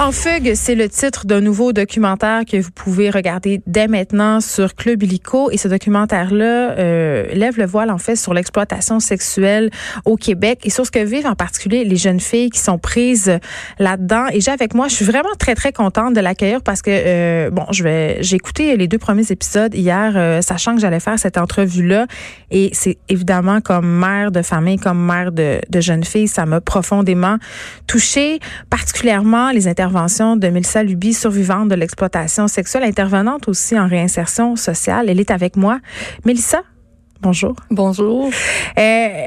En fugue, c'est le titre d'un nouveau documentaire que vous pouvez regarder dès maintenant sur Club Illico. Et ce documentaire-là euh, lève le voile en fait sur l'exploitation sexuelle au Québec et sur ce que vivent en particulier les jeunes filles qui sont prises là-dedans. Et j'ai avec moi, je suis vraiment très très contente de l'accueillir parce que euh, bon, je vais j'ai écouté les deux premiers épisodes hier, euh, sachant que j'allais faire cette entrevue-là. Et c'est évidemment comme mère de famille, comme mère de, de jeunes filles, ça m'a profondément touchée, particulièrement les interventions de Mélissa Luby, survivante de l'exploitation sexuelle, intervenante aussi en réinsertion sociale. Elle est avec moi. Mélissa, bonjour. Bonjour. Euh,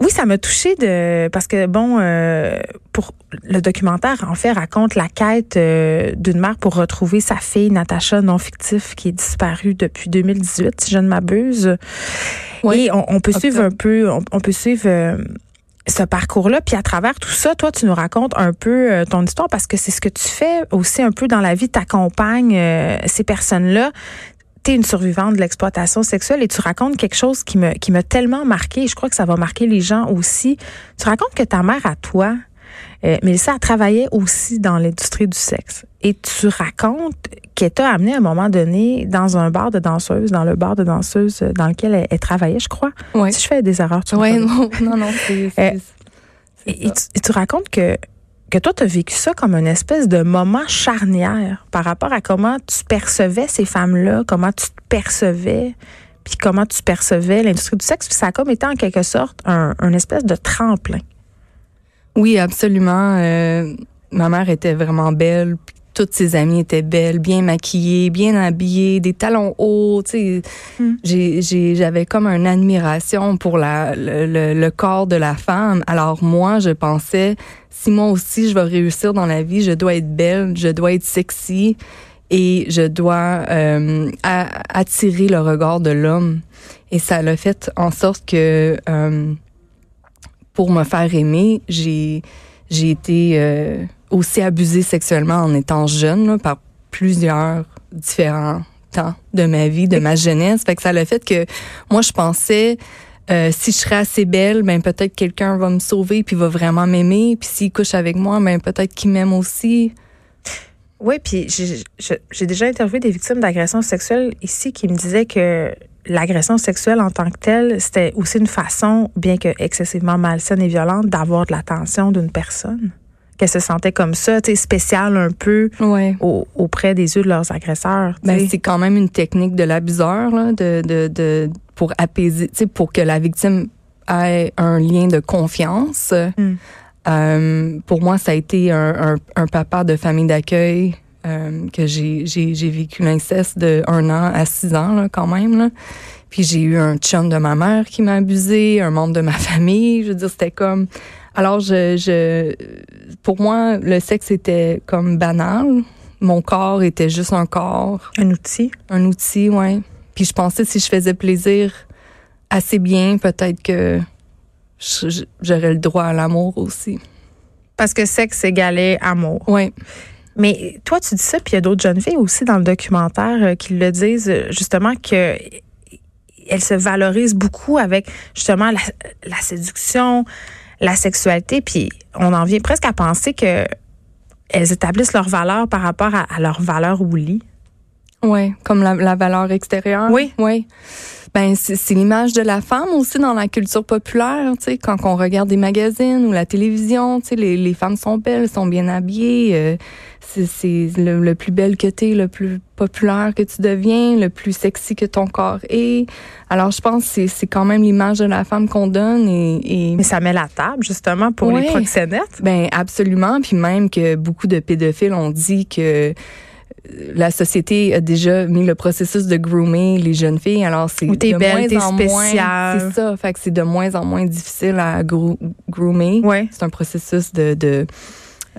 oui, ça m'a touchée de parce que bon, euh, pour le documentaire en fait raconte la quête euh, d'une mère pour retrouver sa fille Natacha non fictif qui est disparue depuis 2018, si je ne m'abuse. Oui, Et on, peut suivre un peu, on, peut suivre ce parcours-là. Puis à travers tout ça, toi, tu nous racontes un peu euh, ton histoire parce que c'est ce que tu fais aussi un peu dans la vie. Tu accompagnes euh, ces personnes-là. Tu es une survivante de l'exploitation sexuelle et tu racontes quelque chose qui me qui m'a tellement marqué. Je crois que ça va marquer les gens aussi. Tu racontes que ta mère à toi, euh, Mélissa, a travaillé aussi dans l'industrie du sexe. Et tu racontes qu'elle t'a amené à un moment donné dans un bar de danseuse, dans le bar de danseuse dans lequel elle, travaillait, je crois. Oui. Si je fais des erreurs, tu Oui, non, non, non. c'est, euh, et, tu, racontes que que toi, tu as vécu ça comme une espèce de moment charnière par rapport à comment tu percevais ces femmes-là, comment tu te percevais, puis comment tu percevais l'industrie du sexe. Puis ça a comme été en quelque sorte un, un espèce de tremplin. Oui, absolument. Euh, ma mère était vraiment belle. Toutes ses amies étaient belles, bien maquillées, bien habillées, des talons hauts. J'ai, j'avais comme une admiration pour la, le, le, corps de la femme. Alors moi, je pensais, si moi aussi je vais réussir dans la vie, je dois être belle, je dois être sexy et je dois euh, attirer le regard de l'homme. Et ça l'a fait en sorte que euh, pour me faire aimer, j'ai j'ai été euh, aussi abusée sexuellement en étant jeune par plusieurs différents temps de ma vie, de ma jeunesse. Fait que ça le fait que moi je pensais euh, si je serais assez belle, ben peut-être quelqu'un va me sauver puis va vraiment m'aimer. Puis s'il couche avec moi, ben peut-être qu'il m'aime aussi. Oui, puis j'ai déjà interviewé des victimes d'agressions sexuelles ici qui me disaient que l'agression sexuelle en tant que telle, c'était aussi une façon, bien que excessivement malsaine et violente, d'avoir de l'attention d'une personne. Qu'elle se sentait comme ça, tu sais, spéciale un peu auprès des yeux de leurs agresseurs. Ben, c'est quand même une technique de l'abuseur, de, de, de, pour apaiser, tu sais, pour que la victime ait un lien de confiance. Hmm. Euh, pour moi, ça a été un, un, un papa de famille d'accueil euh, que j'ai, j'ai, j'ai vécu l'inceste de un an à six ans là, quand même. Là. Puis j'ai eu un chum de ma mère qui m'a abusé, un membre de ma famille. Je veux dire, c'était comme. Alors, je, je, pour moi, le sexe était comme banal. Mon corps était juste un corps. Un outil. Un outil, ouais. Puis je pensais si je faisais plaisir assez bien, peut-être que j'aurais le droit à l'amour aussi. Parce que sexe égalait amour. Oui. Mais toi, tu dis ça, puis il y a d'autres jeunes filles aussi dans le documentaire euh, qui le disent, euh, justement, que elles se valorisent beaucoup avec justement la, séduction, la sexualité, puis on en vient presque à penser que elles établissent leur valeur par rapport à, leur valeur au lit. Oui, comme la, la, valeur extérieure. Oui. Oui. Ben c'est l'image de la femme aussi dans la culture populaire, tu sais, quand on regarde des magazines ou la télévision, tu sais, les, les femmes sont belles, sont bien habillées, euh, c'est le, plus belle que tu es, le plus populaire que tu deviens, le plus sexy que ton corps est. Alors je pense que c'est quand même l'image de la femme qu'on donne et, mais ça met la table justement pour les proxénètes. Ben absolument, puis même que beaucoup de pédophiles ont dit que la société a déjà mis le processus de groomer les jeunes filles. Alors, c'est de belle, moins en moins. C'est ça. Fait que c'est de moins en moins difficile à groomer. Ouais. C'est un processus de, de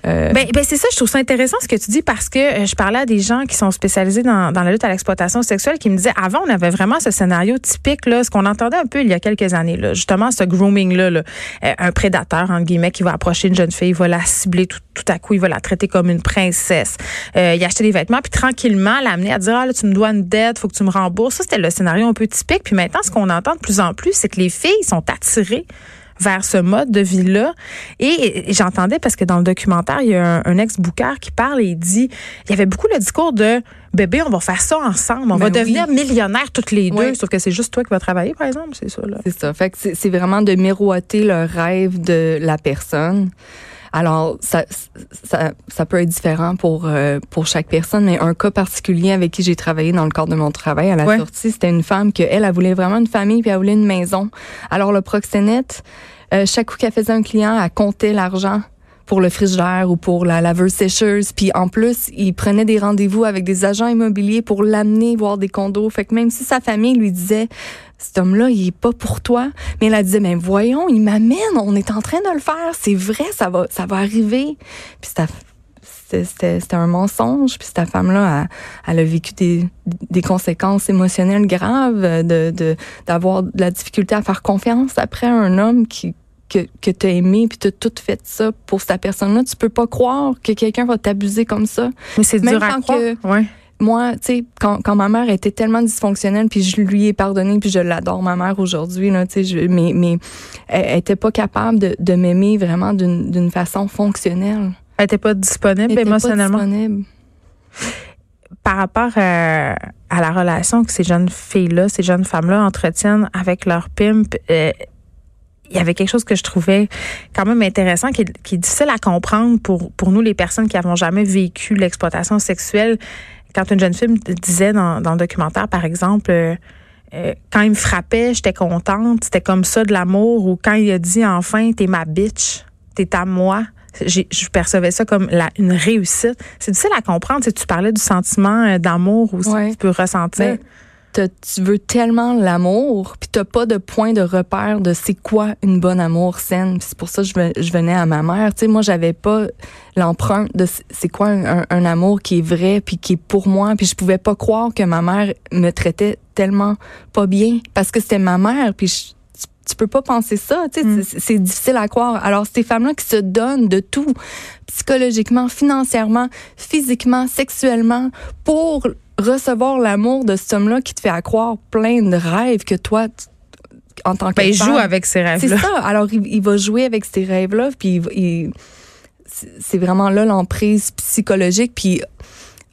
euh, ben, ben c'est ça, je trouve ça intéressant ce que tu dis parce que euh, je parlais à des gens qui sont spécialisés dans, la lutte à l'exploitation sexuelle qui me disaient avant on avait vraiment ce scénario typique là, ce qu'on entendait un peu il y a quelques années là, justement ce grooming là, là euh, un prédateur entre guillemets qui va approcher une jeune fille, il va la cibler tout, tout à coup, il va la traiter comme une princesse, euh, il acheter des vêtements puis tranquillement l'amener à dire ah là tu me dois une dette, faut que tu me rembourses. Ça c'était le scénario un peu typique. Puis maintenant ce qu'on entend de plus en plus c'est que les filles sont attirées vers ce mode de vie-là. Et, j'entendais, parce que dans le documentaire, il y a un, ex-booker qui parle et il dit, il y avait beaucoup le discours de, bébé, on va faire ça ensemble, on va ben devenir millionnaires toutes les deux, sauf que c'est juste toi qui vas travailler, par exemple, c'est ça. C'est ça. Fait que c'est vraiment de miroiter le rêve de la personne. Alors, ça, ça, ça peut être différent pour euh, pour chaque personne, mais un cas particulier avec qui j'ai travaillé dans le cadre de mon travail à la sortie, c'était une femme que elle, elle voulait vraiment une famille puis elle voulait une maison. Alors le proxénète, euh, chaque coup qu'elle faisait un client, elle comptait l'argent pour le frigidaire ou pour la laveuse sécheuse. Puis en plus, il prenait des rendez-vous avec des agents immobiliers pour l'amener voir des condos. Fait que même si sa famille lui disait cet homme-là, il est pas pour toi, mais elle disait mais voyons, il m'amène, on est en train de le faire, c'est vrai, ça va ça va arriver. Puis c'était un mensonge. Puis cette femme-là, elle, a vécu des, des conséquences émotionnelles graves, de d'avoir de, la difficulté à faire confiance après un homme qui que, que tu as aimé puis tu as tout fait ça pour cette personne-là. Tu peux pas croire que quelqu'un va t'abuser comme ça. Mais c'est dur à croire. ouais. Moi, tu sais, quand, quand ma mère était tellement dysfonctionnelle, puis je lui ai pardonné, puis je l'adore, ma mère, aujourd'hui, là, tu sais, mais, mais elle était pas capable de, de m'aimer vraiment d'une façon fonctionnelle. Elle était pas disponible elle émotionnellement? Pas disponible. Par rapport à, à, la relation que ces jeunes filles-là, ces jeunes femmes-là entretiennent avec leur pimp, euh, il y avait quelque chose que je trouvais quand même intéressant, qui est, qui est difficile à comprendre pour, pour nous, les personnes qui n'avons jamais vécu l'exploitation sexuelle. Quand une jeune fille disait dans, dans le documentaire, par exemple, euh, euh, quand il me frappait, j'étais contente, c'était comme ça de l'amour, ou quand il a dit enfin, t'es ma bitch, t'es à moi, je percevais ça comme la, une réussite. C'est difficile à comprendre. Si tu parlais du sentiment euh, d'amour aussi, tu peux ressentir. Ben, tu veux tellement l'amour, puis t'as pas de point de repère de c'est quoi une bonne amour saine. C'est pour ça que je, je, venais à ma mère. Tu sais, moi, j'avais pas l'empreinte de c'est quoi un, un, amour qui est vrai, puis qui est pour moi. Puis je pouvais pas croire que ma mère me traitait tellement pas bien parce que c'était ma mère. Puis tu peux pas penser ça, tu sais, mm. c'est difficile à croire. Alors ces femmes-là qui se donnent de tout, psychologiquement, financièrement, physiquement, sexuellement, pour recevoir l'amour de cet homme-là qui te fait accroire plein de rêves que toi, en tant que ben, il joue avec ses rêves-là. C'est ça. Alors, il, va jouer avec ses rêves-là, puis c'est vraiment là l'emprise psychologique, puis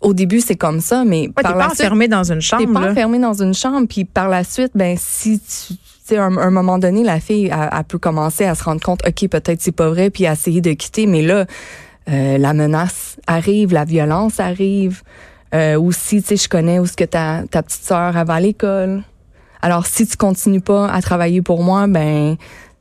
au début, c'est comme ça, mais ouais, par pas enfermé dans une chambre. T'es pas enfermé dans une chambre, puis par la suite, ben si tu à un, moment donné, la fille, a peut commencer à se rendre compte, OK, peut-être c'est pas vrai, puis à essayer de quitter, mais là, euh, la menace arrive, la violence arrive. Euh, aussi, tu sais, je connais où ce que ta, ta petite sœur va à l'école. Alors, si tu continues pas à travailler pour moi, ben,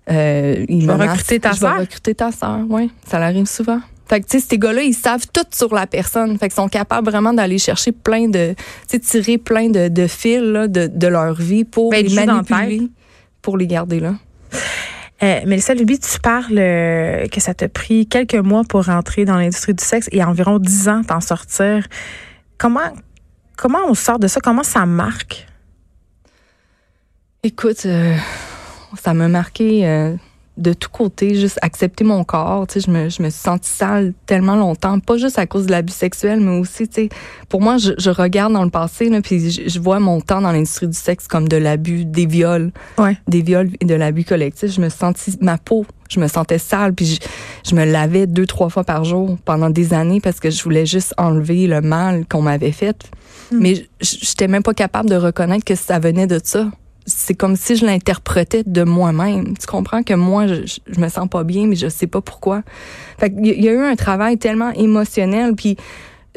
euh, il va recruter ta sœur. recruter ta sœur, oui. Ça arrive souvent. Fait que, tu sais, ces gars-là, ils savent tout sur la personne. Fait qu'ils sont capables vraiment d'aller chercher plein de, tu sais, tirer plein de, de fils, là, de, de leur vie pour ben, les manipuler, pour les garder là. Euh, Mélissa Luby, tu parles euh, que ça t'a pris quelques mois pour rentrer dans l'industrie du sexe et environ dix ans t'en sortir. Comment, comment on sort de ça? Comment ça marque? Écoute, euh, ça m'a marqué euh, de tous côtés, juste accepter mon corps. Tu sais, je me, je me suis sentie sale tellement longtemps, pas juste à cause de l'abus sexuel, mais aussi, tu sais, pour moi, je, je regarde dans le passé, là, puis je, vois mon temps dans l'industrie du sexe comme de l'abus, des viols, ouais. des viols et de l'abus collectif. Je me sentis ma peau je me sentais sale, puis je, me lavais deux, trois fois par jour pendant des années parce que je voulais juste enlever le mal qu'on m'avait fait. Mais Mais j'étais même pas capable de reconnaître que ça venait de ça. C'est comme si je l'interprétais de moi-même. Tu comprends que moi, je, je, me sens pas bien, mais je sais pas pourquoi. Fait il y a eu un travail tellement émotionnel, puis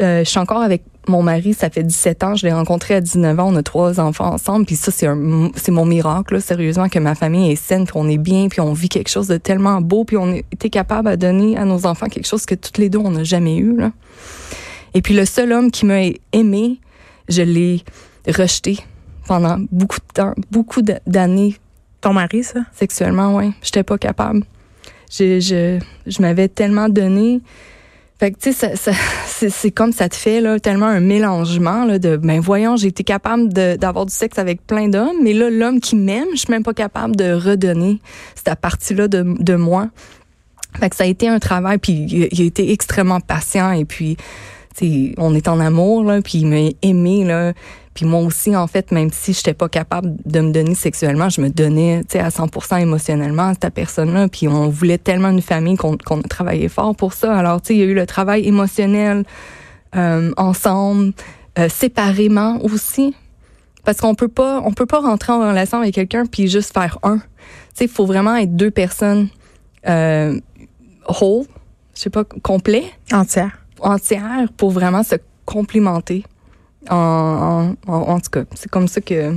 euh, je suis encore avec mon mari, ça fait 17 ans, je l'ai rencontré à 19 ans, on a trois enfants ensemble, puis ça c'est mon miracle, sérieusement que ma famille est saine, puis on est bien, puis on vit quelque chose de tellement beau, puis on était capable de donner à nos enfants quelque chose que toutes les deux on n'a jamais eu. Et puis le seul homme qui m'a aimé, je l'ai rejeté pendant beaucoup de temps, beaucoup d'années. Ton mari ça? Sexuellement, oui, j'étais pas capable. Je je je m'avais tellement donné fait que, tu sais, c'est comme ça te fait là, tellement un mélangement là, de, ben voyons, j'ai été capable d'avoir du sexe avec plein d'hommes, mais là, l'homme qui m'aime, je suis même pas capable de redonner cette partie-là de, de moi. Fait que ça a été un travail, puis il, a été extrêmement patient, et puis on est en amour, là, puis il m'a aimé, là. Puis moi aussi, en fait, même si j'étais pas capable de me donner sexuellement, je me donnais, tu sais, à 100% émotionnellement à cette personne-là. Puis on voulait tellement une famille qu'on qu'on a travaillé fort pour ça. Alors, tu sais, il y a eu le travail émotionnel euh, ensemble, euh, séparément aussi. Parce qu'on peut pas, on peut pas rentrer en relation avec quelqu'un puis juste faire un. Tu sais, il faut vraiment être deux personnes euh, whole, je sais pas, complet, Entière. Entières pour vraiment se complimenter. En, en, en, en tout cas, c'est comme ça que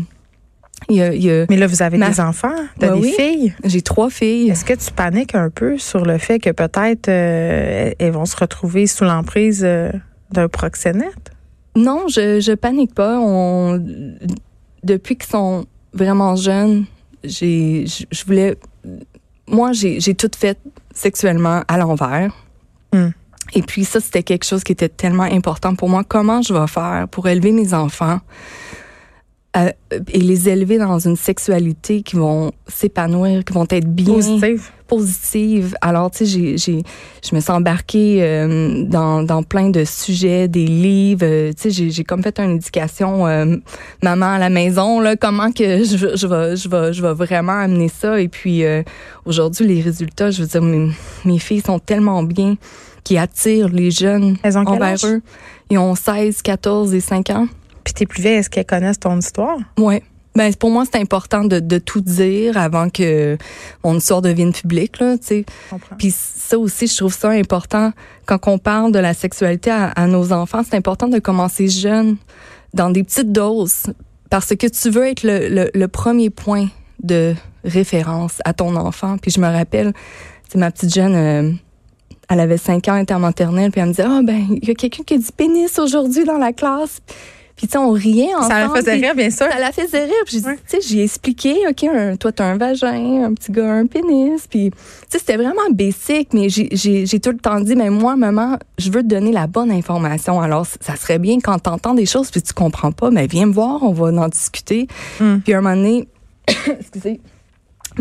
y a, y a- Mais là, vous avez Ma- des enfants, t'as Ouais, des oui. filles. j'ai trois filles. Est-ce que tu paniques un peu sur le fait que peut-être euh, elles vont se retrouver sous l'emprise euh, d'un proxénète? Non, je je panique pas. On depuis qu'ils sont vraiment jeunes, j'ai je je voulais moi j'ai j'ai tout fait sexuellement à l'envers. Hmm. Et puis ça c'était quelque chose qui était tellement important pour moi. Comment je vais faire pour élever mes enfants euh, et les élever dans une sexualité qui vont s'épanouir, qui vont être bien Positive. positive? Alors, tu sais, j'ai, j'ai, je me suis embarquée euh, dans, dans plein de sujets, des livres. euh, tu sais, j'ai, j'ai comme fait une éducation euh, maman à la maison, là, comment que je, je vais, je vais, je vais vraiment amener ça. Et puis, euh, aujourd'hui, les résultats, je veux dire, mes, mes filles sont tellement bien qui attirent les jeunes Elles ont envers âge? eux. Ils ont 16, 14 et 5 ans. Puis tes plus vieilles, est-ce qu'elles connaissent ton histoire? Ouais. Ben pour moi c'est important de, de tout dire avant que mon histoire devienne publique là, tu sais. Puis ça aussi, je trouve ça important quand on parle de la sexualité à, à nos enfants, c'est important de commencer jeune, dans des petites doses, parce que tu veux être le, le, le premier point de référence à ton enfant. Puis je me rappelle, c'est ma petite jeune, euh, elle avait 5 ans, elle était en maternelle, puis elle me disait, ah ben, il y a quelqu'un qui a dit pénis aujourd'hui dans la classe. Puis tu sais, on riait ensemble. Ça la faisait rire, bien sûr. ça la faisait rire. Puis, Ouais. tu sais, j'ai expliqué, OK, un, toi, t'as un vagin, un petit gars, un pénis. Puis, tu sais, c'était vraiment basic, mais j'ai- tout le temps dit, mais moi, maman, je veux te donner la bonne information. Alors, ça serait bien quand t'entends des choses puis tu comprends pas, mais viens me voir, on va en discuter. Mm. Puis, un moment donné, excusez,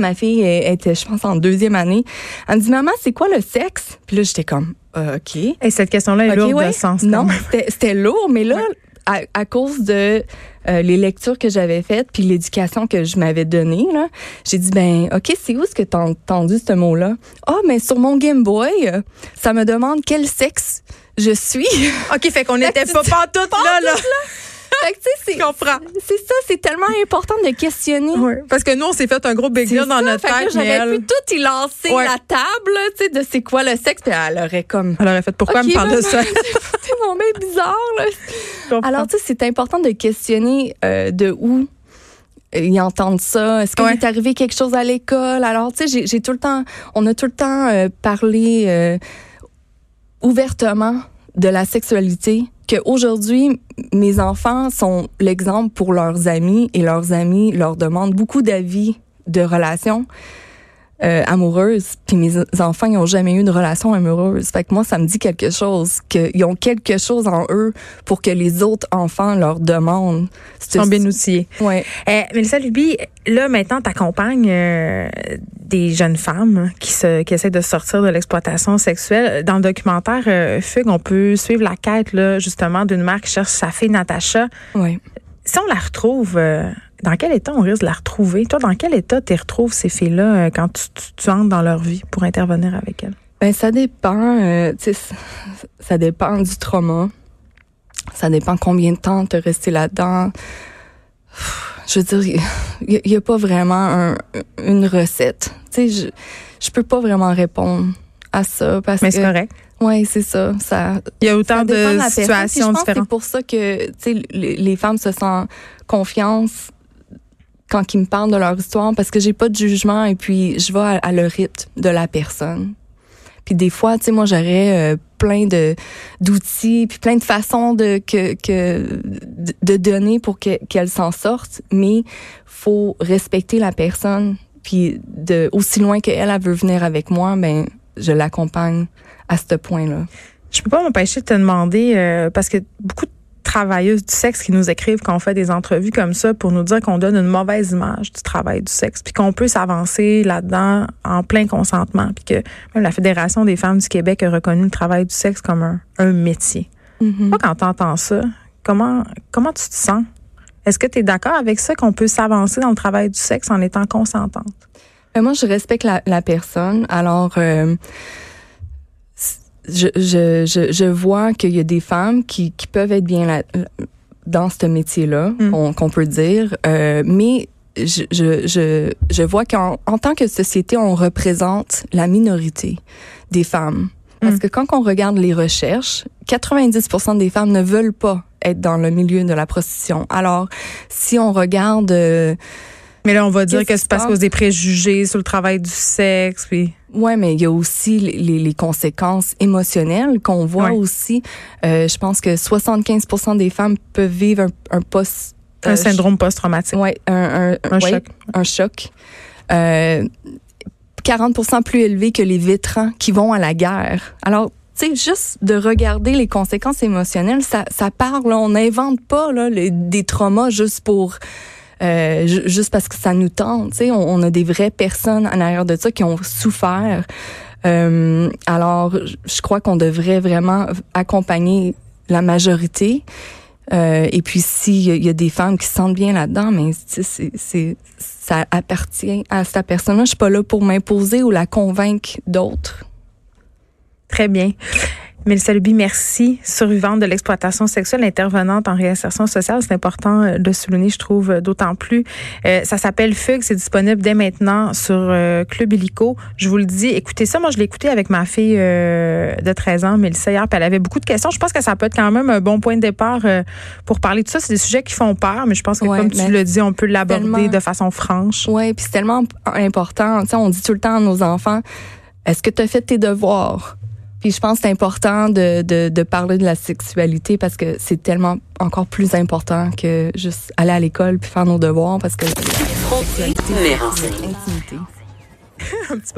ma fille était, je pense, en deuxième année. Elle me dit, maman, c'est quoi le sexe? Puis là, j'étais comme, Euh, OK. Et cette question-là est lourde ouais. de sens. Non, c'était lourd, mais là, à, à cause de euh, les lectures que j'avais faites puis l'éducation que je m'avais donnée, là, j'ai dit ben ok, c'est où est-ce que t'as entendu ce mot-là? Ah, mais sur mon Game Boy, ça me demande quel sexe je suis. OK, fait qu'on n'était pas pantoute là, là. Fait que c'est comprends. c'est ça, c'est tellement important de questionner. Oui, parce que nous, on s'est fait un gros big deal dans ça, notre fait tête, J'aurais elle, pu tout y lancer Ouais. la table, tu sais, de c'est quoi le sexe, puis elle aurait comme. elle aurait fait pourquoi Ok, elle me parle de ça? C'est mon bien bizarre, là. Alors, tu sais, c'est important de questionner euh, de où ils entendent ça. Est-ce qu'il Ouais. est arrivé quelque chose à l'école? Alors, tu sais, j'ai- j'ai tout le temps, on a tout le temps euh, parlé euh, ouvertement de la sexualité. Que aujourd'hui, mes enfants sont l'exemple pour leurs amis et leurs amis leur demandent beaucoup d'avis de relations euh, amoureuses. Puis mes enfants, ils n'ont jamais eu de relation amoureuse. Fait que moi, ça me dit quelque chose, qu'ils ont quelque chose en eux pour que les autres enfants leur demandent. Ils sont bien outillés. Ouais. Euh, Mélissa Luby, là, maintenant, tu accompagnes des jeunes femmes qui, se, qui essaient de sortir de l'exploitation sexuelle. Dans le documentaire euh, Fugue, on peut suivre la quête, là, justement, d'une mère qui cherche sa fille Natacha. Ouais. Si on la retrouve, euh, dans quel état on risque de la retrouver? Toi, dans quel état tu retrouves ces filles-là euh, quand tu, tu- tu entres dans leur vie pour intervenir avec elles? Ben, ça dépend, euh, tu sais, ça, dépend du trauma. Ça dépend combien de temps tu resté là-dedans. Je veux dire, il n'y a, pas vraiment un- une recette. Tu sais, je, je peux pas vraiment répondre à ça parce Mais que c'est correct. Ouais, c'est ça, ça Il y a autant de situations différentes. C'est pour ça que les, les femmes se sentent confiance quand ils me parlent de leur histoire parce que j'ai pas de jugement et puis je vais à, à le rythme de la personne. Puis des fois, tu sais, moi j'aurais euh, plein de d'outils puis plein de façons de que que de- de donner pour que- qu'elle s'en sorte, mais faut respecter la personne puis de aussi loin qu'elle elle veut venir avec moi, ben je l'accompagne à ce point-là. Je peux pas m'empêcher de te demander, euh, parce que beaucoup de travailleuses du sexe qui nous écrivent quand on fait des entrevues comme ça pour nous dire qu'on donne une mauvaise image du travail du sexe, puis qu'on peut s'avancer là-dedans en plein consentement, puis que même la Fédération des femmes du Québec a reconnu le travail du sexe comme un, un métier. Mhm. Toi, quand tu entends ça, comment, comment tu te sens? Est-ce que tu es d'accord avec ça, qu'on peut s'avancer dans le travail du sexe en étant consentante? Euh, moi, je respecte la, la personne. Alors, euh, je, je, je, je vois qu'il y a des femmes qui, qui peuvent être bien là, dans ce métier-là, Mm. qu'on qu'on peut dire, euh, mais je, je, je, je vois qu'en en tant que société, on représente la minorité des femmes. Parce Mm. que quand on regarde les recherches, 90% des femmes ne veulent pas être dans le milieu de la prostitution. Alors, si on regarde... euh, Mais là, on va dire Qu'est-ce que c'est parce passe? des préjugés sur le travail du sexe. Puis... Ouais, mais il y a aussi les, conséquences émotionnelles qu'on voit Ouais. aussi. Euh, je pense que 75% des femmes peuvent vivre un, un post Un euh, syndrome post-traumatique. Ouais, un, un, Un ouais, choc. un choc. Euh, 40% plus élevé que les vétérans qui vont à la guerre. Alors, tu sais, juste de regarder les conséquences émotionnelles, ça, ça parle. là. on n'invente pas là, les- des traumas juste pour euh, ju- juste parce que ça nous tente. Tu sais, on, on a des vraies personnes en arrière de ça qui ont souffert. Euh, alors, je- crois qu'on devrait vraiment accompagner la majorité. Euh, et puis, s'il y, y a des femmes qui se sentent bien là-dedans, mais c'est, ça appartient à cette personne-là. Je suis pas là pour m'imposer ou la convaincre d'autres. Très bien. Mélissa Luby, merci. Survivante de l'exploitation sexuelle, intervenante en réinsertion sociale. C'est important euh, de souligner, je trouve, euh, d'autant plus. Euh, ça s'appelle Fugue. C'est disponible dès maintenant sur euh, Club Illico. Je vous le dis, écoutez ça. Moi, je l'ai écouté avec ma fille euh, de 13 ans, Mélissa, hier, puis elle avait beaucoup de questions. Je pense que ça peut être quand même un bon point de départ euh, pour parler de ça. C'est des sujets qui font peur, mais je pense que, Ouais, comme tu le dis, on peut l'aborder de façon franche. Ouais, puis c'est tellement important. Tu sais, on dit tout le temps à nos enfants, est-ce que tu as fait tes devoirs? Puis je pense que c'est important de, de, de parler de la sexualité parce que c'est tellement encore plus important que juste aller à l'école puis faire nos devoirs parce que mais intimité. Un petit peu.